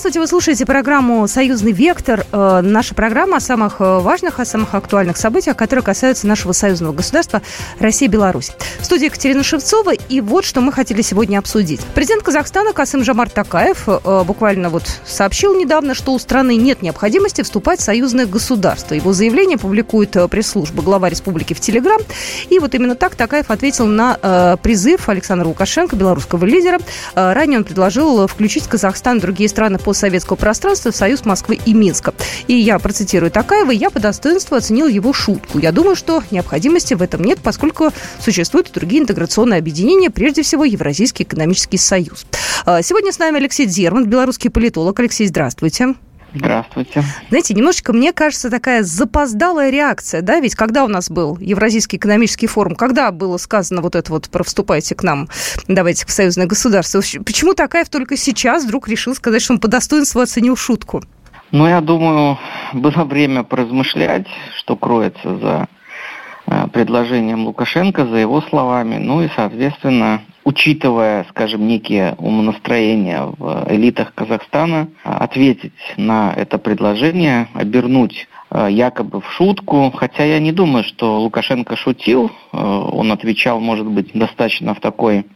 Здравствуйте, вы слушаете программу «Союзный вектор». Э, наша программа о самых э, важных, о самых актуальных событиях, которые касаются нашего союзного государства Россия и Беларусь. В студии Екатерина Шевцова. И вот что мы хотели сегодня обсудить. Президент Казахстана Касым Жамар Такаев э, буквально вот сообщил недавно, что у страны нет необходимости вступать в союзное государство. Его заявление публикует пресс-служба глава республики в Телеграм. И вот именно так Такаев ответил на призыв Александра Лукашенко, белорусского лидера. Ранее он предложил включить Казахстан и другие страны страны постсоветского пространства Союз Москвы и Минска. И я процитирую Такаева, я по достоинству оценил его шутку. Я думаю, что необходимости в этом нет, поскольку существуют и другие интеграционные объединения, прежде всего Евразийский экономический союз. А, сегодня с нами Алексей Зерман, белорусский политолог. Алексей, здравствуйте. Здравствуйте. Знаете, немножечко, мне кажется, такая запоздалая реакция, да, ведь когда у нас был Евразийский экономический форум, когда было сказано вот это вот про вступайте к нам, давайте в союзное государство, почему Такаев только сейчас вдруг решил сказать, что он по достоинству оценил шутку? Ну, я думаю, было время поразмышлять, что кроется за Э, предложением Лукашенко, за его словами, ну и, соответственно, учитывая, скажем, некие умонастроения в элитах Казахстана, ответить на это предложение, обернуть э, якобы в шутку, хотя я не думаю, что Лукашенко шутил, э, он отвечал, может быть, достаточно в такой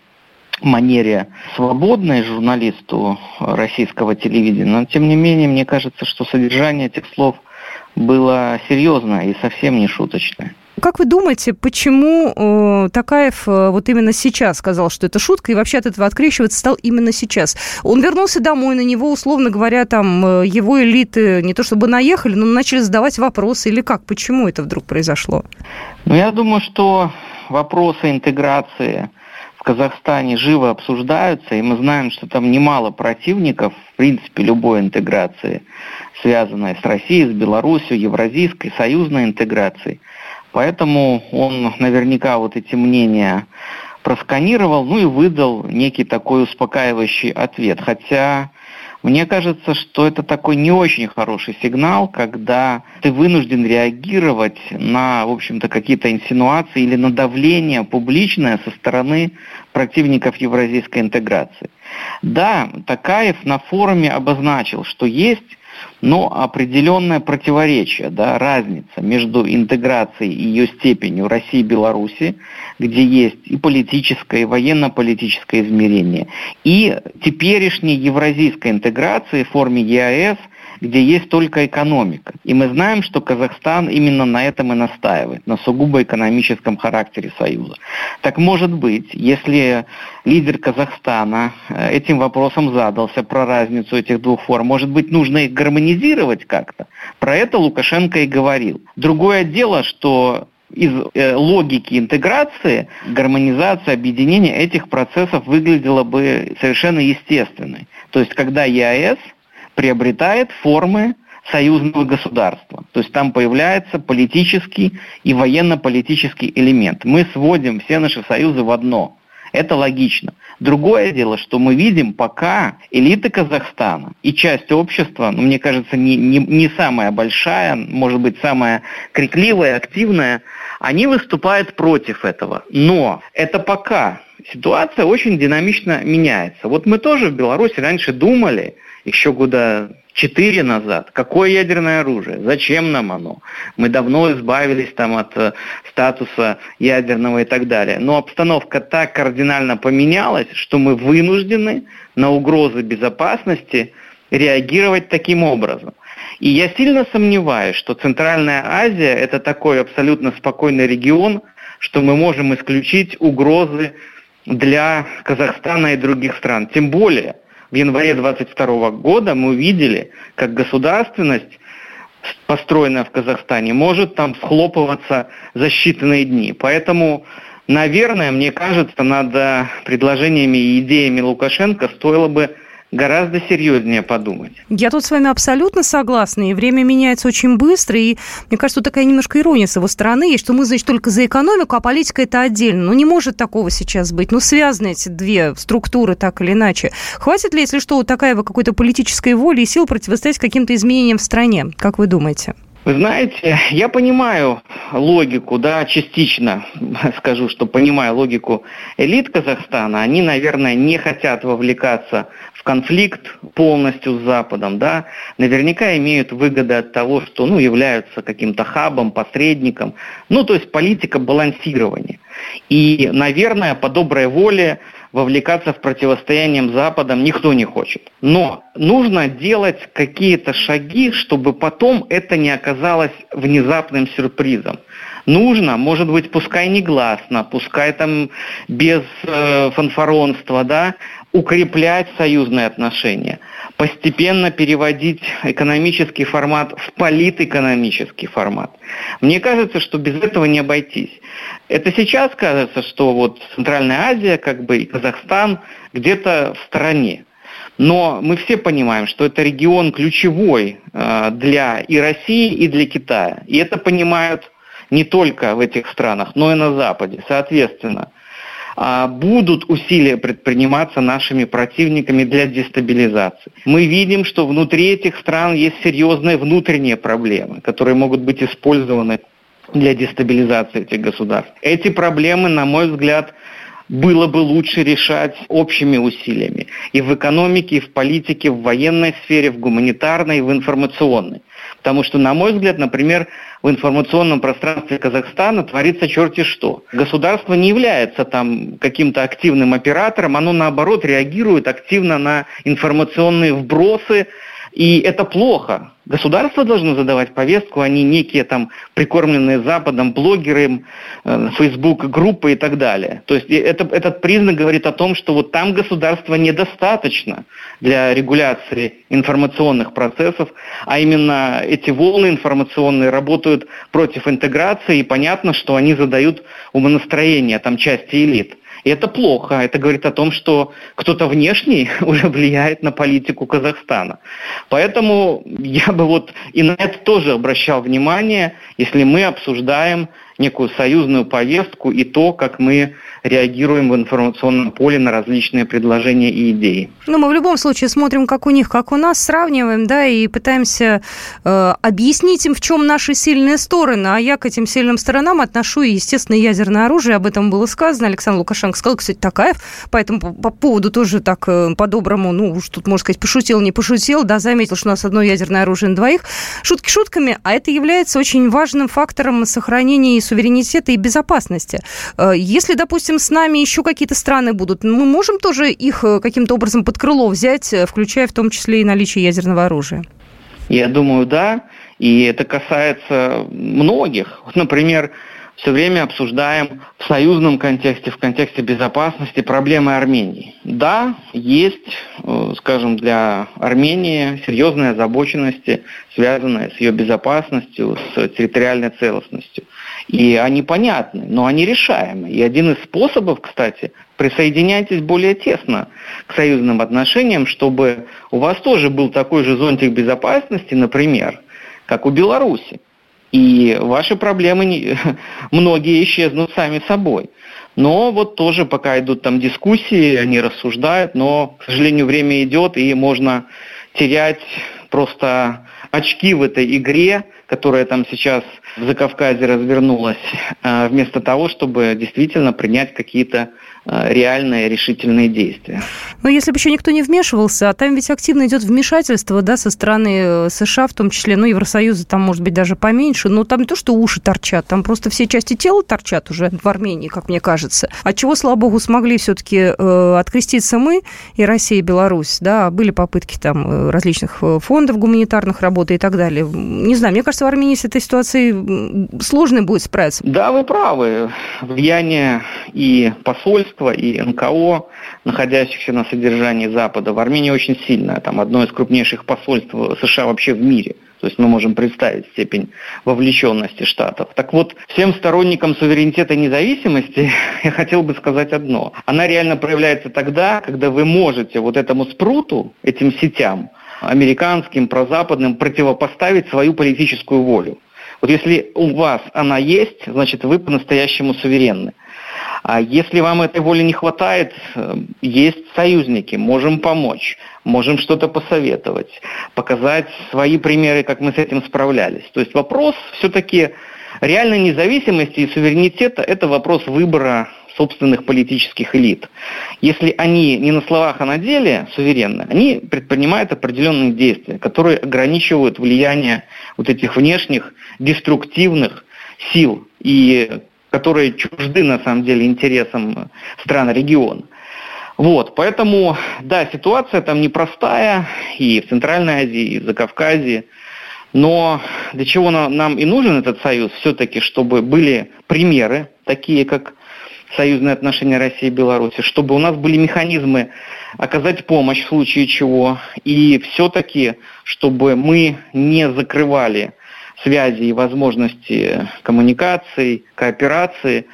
манере свободной журналисту российского телевидения, но тем не менее, мне кажется, что содержание этих слов было серьезное и совсем не шуточное. Как вы думаете, почему э, Такаев э, вот именно сейчас сказал, что это шутка, и вообще от этого открещиваться стал именно сейчас? Он вернулся домой, на него, условно говоря, там э, его элиты не то чтобы наехали, но начали задавать вопросы, или как? Почему это вдруг произошло? Ну, я думаю, что вопросы интеграции в Казахстане живо обсуждаются, и мы знаем, что там немало противников, в принципе, любой интеграции, связанной с Россией, с Беларусью, евразийской, союзной интеграцией. Поэтому он наверняка вот эти мнения просканировал, ну и выдал некий такой успокаивающий ответ. Хотя мне кажется, что это такой не очень хороший сигнал, когда ты вынужден реагировать на, в общем-то, какие-то инсинуации или на давление публичное со стороны противников евразийской интеграции. Да, Такаев на форуме обозначил, что есть но определенное противоречие, да, разница между интеграцией и ее степенью России и Беларуси, где есть и политическое, и военно-политическое измерение, и теперешней евразийской интеграции в форме ЕАЭС – где есть только экономика. И мы знаем, что Казахстан именно на этом и настаивает, на сугубо экономическом характере Союза. Так может быть, если лидер Казахстана э, этим вопросом задался про разницу этих двух форм, может быть, нужно их гармонизировать как-то? Про это Лукашенко и говорил. Другое дело, что из э, логики интеграции, гармонизации, объединения этих процессов выглядела бы совершенно естественной. То есть, когда ЕАЭС приобретает формы союзного государства. То есть там появляется политический и военно-политический элемент. Мы сводим все наши союзы в одно. Это логично. Другое дело, что мы видим, пока элита Казахстана и часть общества, ну, мне кажется, не, не, не самая большая, может быть, самая крикливая, активная, они выступают против этого. Но это пока. Ситуация очень динамично меняется. Вот мы тоже в Беларуси раньше думали, еще года четыре назад. Какое ядерное оружие? Зачем нам оно? Мы давно избавились там от э, статуса ядерного и так далее. Но обстановка так кардинально поменялась, что мы вынуждены на угрозы безопасности реагировать таким образом. И я сильно сомневаюсь, что Центральная Азия – это такой абсолютно спокойный регион, что мы можем исключить угрозы для Казахстана и других стран. Тем более – в январе 22 года мы увидели, как государственность, построенная в Казахстане, может там схлопываться за считанные дни. Поэтому, наверное, мне кажется, над предложениями и идеями Лукашенко стоило бы гораздо серьезнее подумать. Я тут с вами абсолютно согласна, и время меняется очень быстро, и мне кажется, тут такая немножко ирония с его стороны есть, что мы, значит, только за экономику, а политика это отдельно. Ну, не может такого сейчас быть. Ну, связаны эти две структуры так или иначе. Хватит ли, если что, у Такаева какой-то политической воли и сил противостоять каким-то изменениям в стране? Как вы думаете? Вы знаете, я понимаю логику, да, частично скажу, что понимаю логику элит Казахстана. Они, наверное, не хотят вовлекаться в конфликт полностью с Западом, да. Наверняка имеют выгоды от того, что, ну, являются каким-то хабом, посредником. Ну, то есть политика балансирования. И, наверное, по доброй воле вовлекаться в противостояние с Западом никто не хочет. Но нужно делать какие-то шаги, чтобы потом это не оказалось внезапным сюрпризом. Нужно, может быть, пускай негласно, пускай там без э, фанфаронства, да, укреплять союзные отношения, постепенно переводить экономический формат в политэкономический формат. Мне кажется, что без этого не обойтись. Это сейчас кажется, что вот Центральная Азия, как бы и Казахстан где-то в стороне. Но мы все понимаем, что это регион ключевой э, для и России, и для Китая. И это понимают не только в этих странах, но и на Западе. Соответственно, будут усилия предприниматься нашими противниками для дестабилизации. Мы видим, что внутри этих стран есть серьезные внутренние проблемы, которые могут быть использованы для дестабилизации этих государств. Эти проблемы, на мой взгляд, было бы лучше решать общими усилиями. И в экономике, и в политике, в военной сфере, в гуманитарной, и в информационной. Потому что, на мой взгляд, например, в информационном пространстве Казахстана творится черти что. Государство не является там каким-то активным оператором, оно наоборот реагирует активно на информационные вбросы, и это плохо. Государство должно задавать повестку, а не некие там прикормленные Западом блогеры, э, Facebook группы и так далее. То есть это, этот признак говорит о том, что вот там государства недостаточно для регуляции информационных процессов, а именно эти волны информационные работают против интеграции, и понятно, что они задают умонастроение там части элит. И это плохо. Это говорит о том, что кто-то внешний уже влияет на политику Казахстана. Поэтому я бы вот и на это тоже обращал внимание, если мы обсуждаем некую союзную повестку и то, как мы реагируем в информационном поле на различные предложения и идеи. Ну, мы в любом случае смотрим, как у них, как у нас, сравниваем, да, и пытаемся э, объяснить им, в чем наши сильные стороны. А я к этим сильным сторонам отношу, естественно, ядерное оружие. Об этом было сказано. Александр Лукашенко сказал, кстати, Такаев по этому по поводу тоже так э, по-доброму, ну, уж тут, можно сказать, пошутил, не пошутил, да, заметил, что у нас одно ядерное оружие на двоих. Шутки шутками, а это является очень важным фактором сохранения суверенитета и безопасности. Э, если, допустим, с нами еще какие-то страны будут, мы можем тоже их э, каким-то образом под крыло взять, включая в том числе и наличие ядерного оружия? Я думаю, да. И это касается многих. Например, все время обсуждаем в союзном контексте, в контексте безопасности проблемы Армении. Да, есть, э, скажем, для Армении серьезные озабоченности, связанные с ее безопасностью, с территориальной целостностью. И они понятны, но они решаемы. И один из способов, кстати, присоединяйтесь более тесно к союзным отношениям, чтобы у вас тоже был такой же зонтик безопасности, например, как у Беларуси и ваши проблемы многие исчезнут сами собой. Но вот тоже пока идут там дискуссии, они рассуждают, но, к сожалению, время идет, и можно терять просто очки в этой игре, которая там сейчас в Закавказье развернулась, а, вместо того, чтобы действительно принять какие-то реальные решительные действия. Но если бы еще никто не вмешивался, а там ведь активно идет вмешательство, да, со стороны э, США, в том числе, ну, Евросоюза там, может быть, даже поменьше, но там не то, что уши торчат, там просто все части тела торчат уже в Армении, как мне кажется. От чего, слава богу, смогли все-таки э, откреститься мы и Россия, и Беларусь, да, были попытки там э, различных э, фондов гуманитарных работы и так далее. Не знаю, мне кажется, в Армении с этой ситуацией сложно будет справиться. Да, вы правы. Влияние и посольств правительства и НКО, находящихся на содержании Запада, в Армении очень сильное. Там одно из крупнейших посольств США вообще в мире. То есть мы можем представить степень вовлеченности Штатов. Так вот, всем сторонникам суверенитета и независимости я хотел бы сказать одно. Она реально проявляется тогда, когда вы можете вот этому спруту, этим сетям, американским, прозападным, противопоставить свою политическую волю. Вот если у вас она есть, значит вы по-настоящему суверенны. А если вам этой воли не хватает, э, есть союзники, можем помочь, можем что-то посоветовать, показать свои примеры, как мы с этим справлялись. То есть вопрос все-таки реальной независимости и суверенитета – это вопрос выбора собственных политических элит. Если они не на словах, а на деле суверенны, они предпринимают определенные действия, которые ограничивают влияние вот этих внешних деструктивных сил и которые чужды на самом деле интересам стран региона. Вот, поэтому, да, ситуация там непростая и в Центральной Азии, и в Закавказье, но для чего нам и нужен этот союз? Все-таки, чтобы были примеры, такие как союзные отношения России и Беларуси, чтобы у нас были механизмы оказать помощь в случае чего, и все-таки, чтобы мы не закрывали связи и возможности коммуникации, кооперации.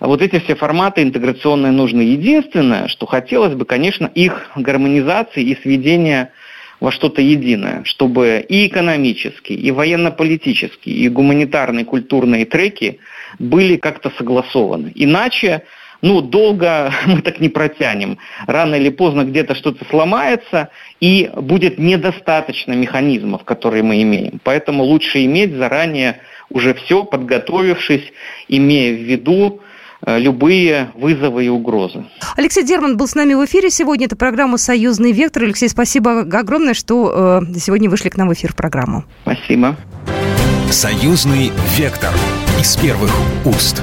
Вот эти все форматы интеграционные нужны. Единственное, что хотелось бы, конечно, их гармонизации и сведения во что-то единое, чтобы и экономические, и военно-политические, и гуманитарные, культурные треки были как-то согласованы. Иначе ну, долго мы так не протянем. Рано или поздно где-то что-то сломается, и будет недостаточно механизмов, которые мы имеем. Поэтому лучше иметь заранее уже все, подготовившись, имея в виду, Э, любые вызовы и угрозы. Алексей Дерман был с нами в эфире сегодня. Это программа «Союзный вектор». Алексей, спасибо огромное, что э, сегодня вышли к нам в эфир в программу. Спасибо. «Союзный вектор» из первых уст.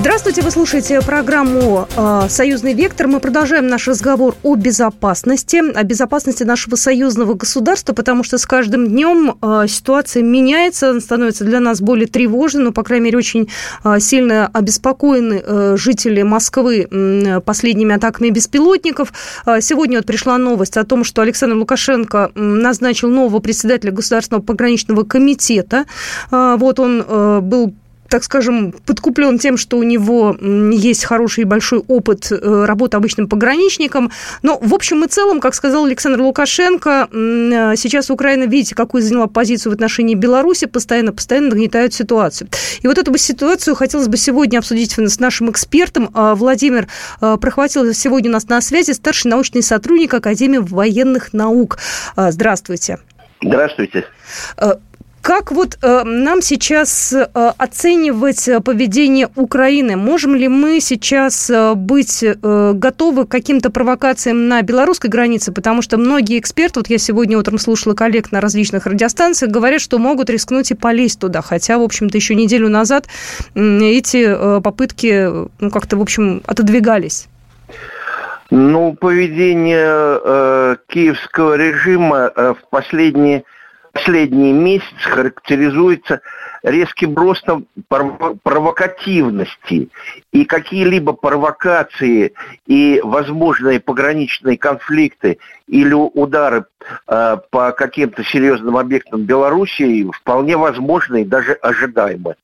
Здравствуйте, вы слушаете программу э, «Союзный вектор». Мы продолжаем наш разговор о безопасности, о безопасности нашего союзного государства, потому что с каждым днем э, ситуация меняется, становится для нас более тревожной, но, по крайней мере, очень э, сильно обеспокоены жители Москвы последними атаками беспилотников. Сегодня вот пришла новость о том, что Александр Лукашенко назначил нового председателя Государственного пограничного комитета. Вот он был так скажем, подкуплен тем, что у него есть хороший и большой опыт э, работы обычным пограничником. Но, в общем и целом, как сказал Александр Лукашенко, э, сейчас Украина, видите, какую заняла позицию в отношении Беларуси, постоянно-постоянно нагнетают ситуацию. И вот эту бы ситуацию хотелось бы сегодня обсудить с нашим экспертом. А, Владимир э, Прохватил сегодня у нас на связи, старший научный сотрудник Академии военных наук. А, здравствуйте. Здравствуйте. Как вот э, нам сейчас э, оценивать э, поведение Украины? Можем ли мы сейчас э, быть э, готовы к каким-то провокациям на белорусской границе? Потому что многие эксперты, вот я сегодня утром слушала коллег на различных радиостанциях, говорят, что могут рискнуть и полезть туда. Хотя, в общем-то, еще неделю назад э, эти э, попытки ну, как-то, в общем, отодвигались. Ну, поведение э, киевского режима э, в последние последний месяц характеризуется резким ростом провокативности. И какие-либо провокации и возможные пограничные конфликты или удары э, по каким-то серьезным объектам Белоруссии вполне возможны и даже ожидаемы.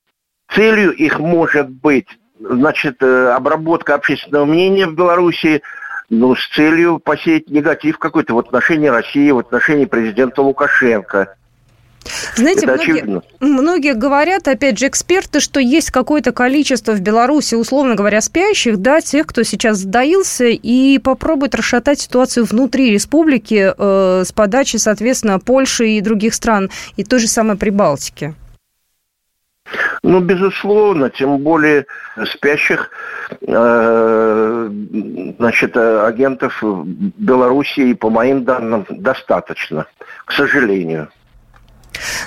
Целью их может быть значит, э, обработка общественного мнения в Белоруссии, ну, с целью посеять негатив какой-то в отношении России, в отношении президента Лукашенко. Знаете, многие, многие говорят, опять же, эксперты, что есть какое-то количество в Беларуси, условно говоря, спящих, да, тех, кто сейчас сдаился и попробует расшатать ситуацию внутри республики э, с подачи, соответственно, Польши и других стран, и той же самой Прибалтики. Ну, безусловно, тем более спящих э, значит, агентов Белоруссии, по моим данным, достаточно, к сожалению.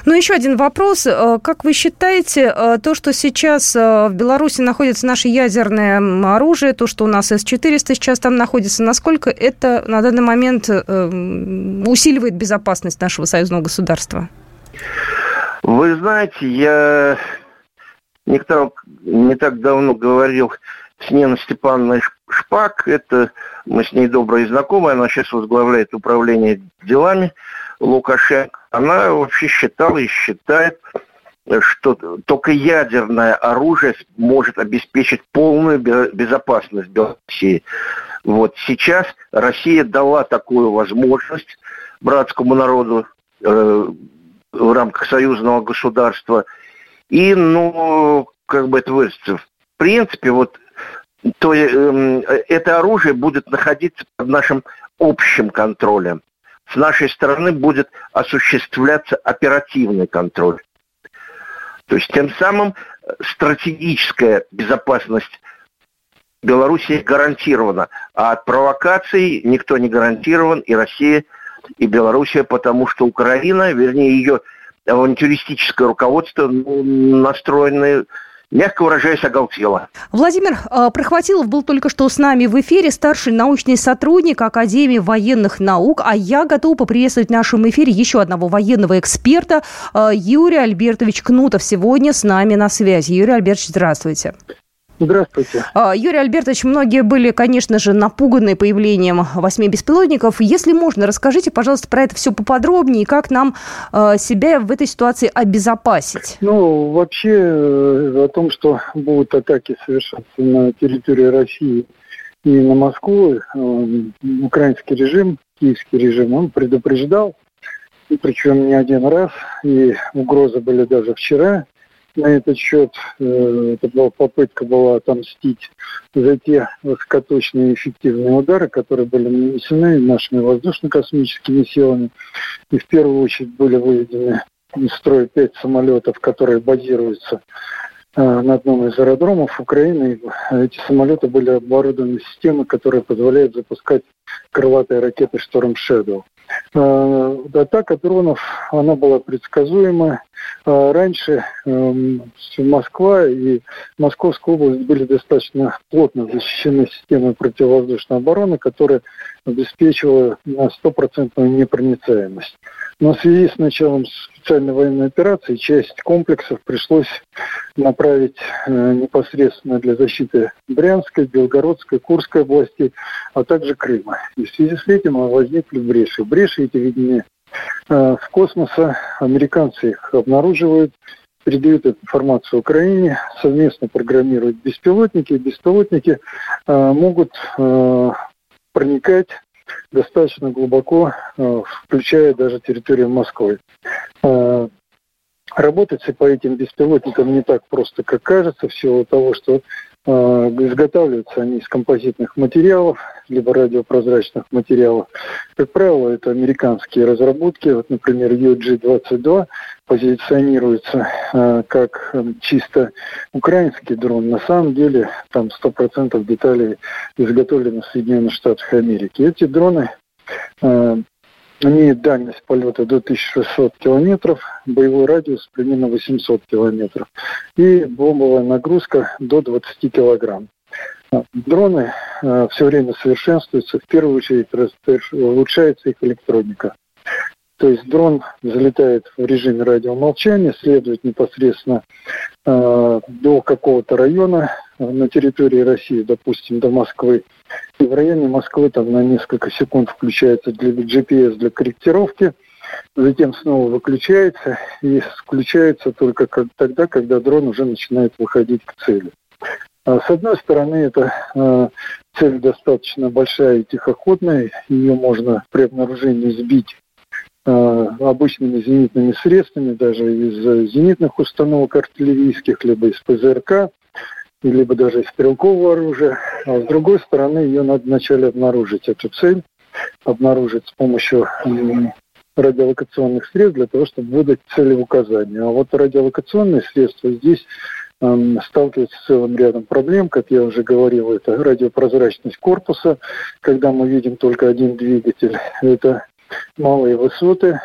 Ну, еще один вопрос. Э, как вы считаете, э, то, что сейчас э, в Беларуси находится наше ядерное оружие, то, что у нас С-400 сейчас там находится, насколько это на данный момент усиливает безопасность нашего союзного государства? Вы знаете, я так, не так давно говорил с Ниной Степановной Шпак, это мы с ней добрые знакомые, она сейчас возглавляет управление делами Лукашенко, она вообще считала и считает, что только ядерное оружие может обеспечить полную безопасность Белоруссии. Вот сейчас Россия дала такую возможность братскому народу в рамках союзного государства. И, ну, как бы это выразиться, в принципе, вот то э, это оружие будет находиться под нашим общим контролем. С нашей стороны будет осуществляться оперативный контроль. То есть тем самым стратегическая безопасность Белоруссии гарантирована, а от провокаций никто не гарантирован, и Россия, и Белоруссия, потому что Украина, вернее ее авантюристическое руководство ну, настроены мягко выражаясь, оголтело. Владимир э, Прохватилов был только что с нами в эфире, старший научный сотрудник Академии военных наук, а я готова поприветствовать в нашем эфире еще одного военного эксперта, э, Юрий Альбертович Кнутов сегодня с нами на связи. Юрий Альбертович, здравствуйте. Здравствуйте. А, Юрий Альбертович, многие были, конечно же, напуганы появлением восьми беспилотников. Если можно, расскажите, пожалуйста, про это все поподробнее как нам а, себя в этой ситуации обезопасить. Ну, вообще э, о том, что будут атаки совершаться на территории России и на Москву, э, украинский режим, киевский режим, он предупреждал, причем не один раз, и угрозы были даже вчера, на этот счет. Э, это была попытка была отомстить за те высокоточные эффективные удары, которые были нанесены нашими воздушно-космическими силами. И в первую очередь были выведены из строя пять самолетов, которые базируются э, на одном из аэродромов Украины. Эти самолеты были оборудованы системой, которая позволяет запускать крылатые ракеты «Шторм Shadow». Э, атака дронов, она была предсказуема. Э, раньше эм, Москва и Московская область были достаточно плотно защищены системой противовоздушной обороны, которая обеспечивала стопроцентную непроницаемость. Но в связи с началом специальной военной операции часть комплексов пришлось направить э, непосредственно для защиты Брянской, Белгородской, Курской областей, а также Крыма. И в связи с этим возникли бреши. Бреши эти видны э, в космоса. Американцы их обнаруживают, передают эту информацию Украине, совместно программируют беспилотники. Беспилотники э, могут проникать достаточно глубоко, э, включая даже территорию Москвы. Э, работать по этим беспилотникам не так просто, как кажется, в силу того, что изготавливаются они из композитных материалов, либо радиопрозрачных материалов. Как правило, это американские разработки. Вот, например, UG-22 позиционируется э, как э, чисто украинский дрон. На самом деле там 100% деталей изготовлены в Соединенных Штатах Америки. Эти дроны имеют дальность полета до 1600 километров, боевой радиус примерно 800 километров и бомбовая нагрузка до 20 килограмм. Дроны э, все время совершенствуются, в первую очередь улучшается их электроника. То есть дрон залетает в режиме радиомолчания, следует непосредственно э, до какого-то района на территории России, допустим, до Москвы. И в районе Москвы там на несколько секунд включается для GPS для корректировки, затем снова выключается и включается только как, тогда, когда дрон уже начинает выходить к цели. А с одной стороны, это э, цель достаточно большая и тихоходная, ее можно при обнаружении сбить Э, обычными зенитными средствами, даже из зенитных установок артиллерийских, либо из ПЗРК, либо даже стрелкового оружия. А с другой стороны, ее надо вначале обнаружить, эту цель, обнаружить с помощью радиолокационных средств для того, чтобы выдать целеуказания. А вот радиолокационные средства здесь эм, сталкиваются с целым рядом проблем. Как я уже говорил, это радиопрозрачность корпуса, когда мы видим только один двигатель. Это малые высоты,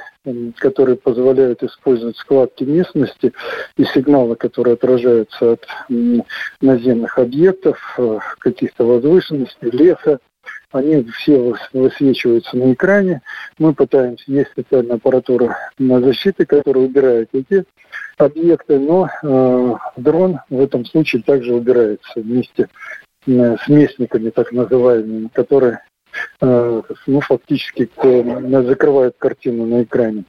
которые позволяют использовать складки местности и сигналы, которые отражаются от наземных объектов, э, каких-то возвышенностей, леса. Они все высвечиваются на экране. Мы пытаемся, есть специальная аппаратура на защиты, которая убирает эти объекты, но э, дрон в этом случае также убирается вместе э, с местниками, так называемыми, которые ну, фактически закрывает картину на экране.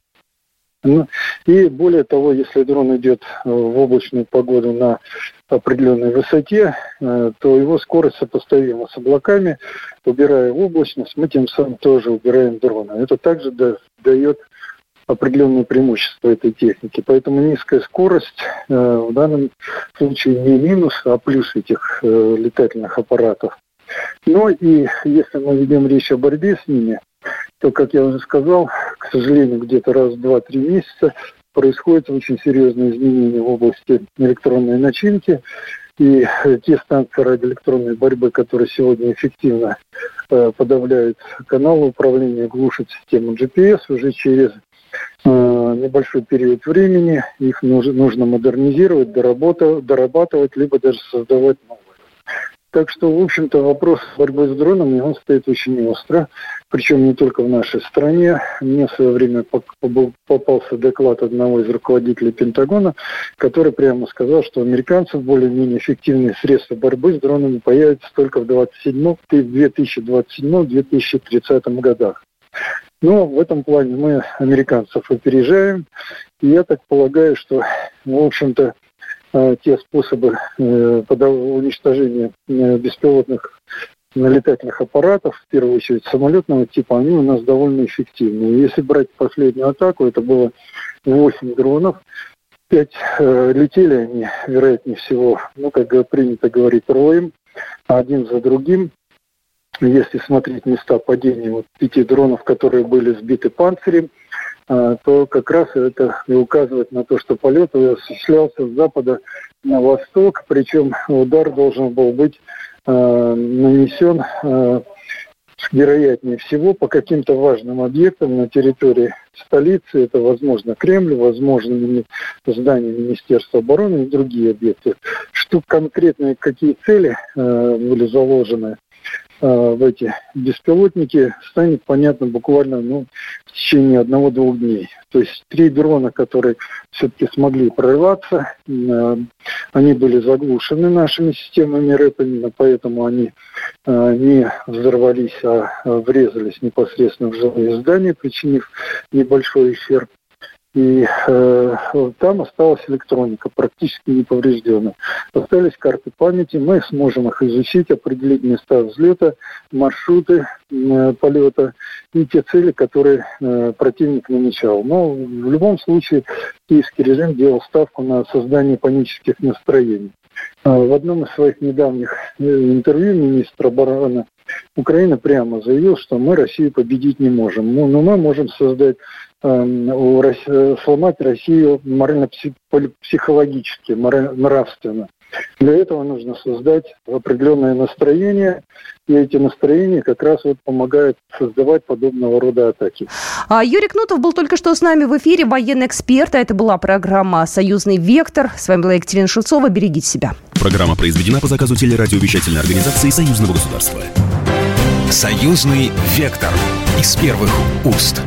Ну, и более того, если дрон идет э, в облачную погоду на определенной высоте, э, то его скорость сопоставима с облаками. Убирая облачность, мы тем самым тоже убираем дрона. Это также дает определенные преимущества этой техники. Поэтому низкая скорость э, в данном случае не минус, а плюс этих э, летательных аппаратов. Но и если мы ведем речь о борьбе с ними, то, как я уже сказал, к сожалению, где-то раз в 2-3 месяца происходят очень серьезные изменения в области электронной начинки. И те станции радиоэлектронной борьбы, которые сегодня эффективно э, подавляют каналы управления, глушат систему GPS, уже через э, небольшой период времени их нужно, нужно модернизировать, дорабатывать, либо даже создавать новые. Так что, в общем-то, вопрос борьбы с дронами, он стоит очень остро, причем не только в нашей стране. Мне в свое время попался доклад одного из руководителей Пентагона, который прямо сказал, что американцев более-менее эффективные средства борьбы с дронами появятся только в 2027-2030 годах. Но в этом плане мы американцев опережаем. И я так полагаю, что, в общем-то, те способы э, уничтожения э, беспилотных летательных аппаратов, в первую очередь самолетного типа, они у нас довольно эффективны. Если брать последнюю атаку, это было 8 дронов, 5 э, летели они, вероятнее всего, ну, как принято говорить, роем, один за другим. Если смотреть места падения вот пяти дронов, которые были сбиты панцирем, то как раз это и указывает на то, что полет осуществлялся с запада на восток, причем удар должен был быть а, нанесен а, вероятнее всего по каким-то важным объектам на территории столицы. Это, возможно, Кремль, возможно, здание Министерства обороны и другие объекты. Что конкретно, какие цели э, были заложены Э, в эти беспилотники станет понятно буквально ну, в течение одного-двух дней. То есть три дрона, которые все-таки смогли прорваться, э, они были заглушены нашими системами РЭП, именно поэтому они э, не взорвались, а врезались непосредственно в жилые здания, причинив небольшой ущерб и э, там осталась электроника, практически не поврежденная. Остались карты памяти, мы сможем их изучить, определить места взлета, маршруты э, полета и те цели, которые э, противник намечал. Но в любом случае киевский режим делал ставку на создание панических настроений. Э, в одном из своих недавних э, интервью министр обороны Украины прямо заявил, что мы Россию победить не можем, но мы можем создать сломать Россию морально-психологически, нравственно. Для этого нужно создать определенное настроение, и эти настроения как раз вот помогают создавать подобного рода атаки. А Юрий Кнутов был только что с нами в эфире, военный эксперт, а это была программа «Союзный вектор». С вами была Екатерина Шевцова. Берегите себя. Программа произведена по заказу телерадиовещательной организации Союзного государства. «Союзный вектор» из первых уст.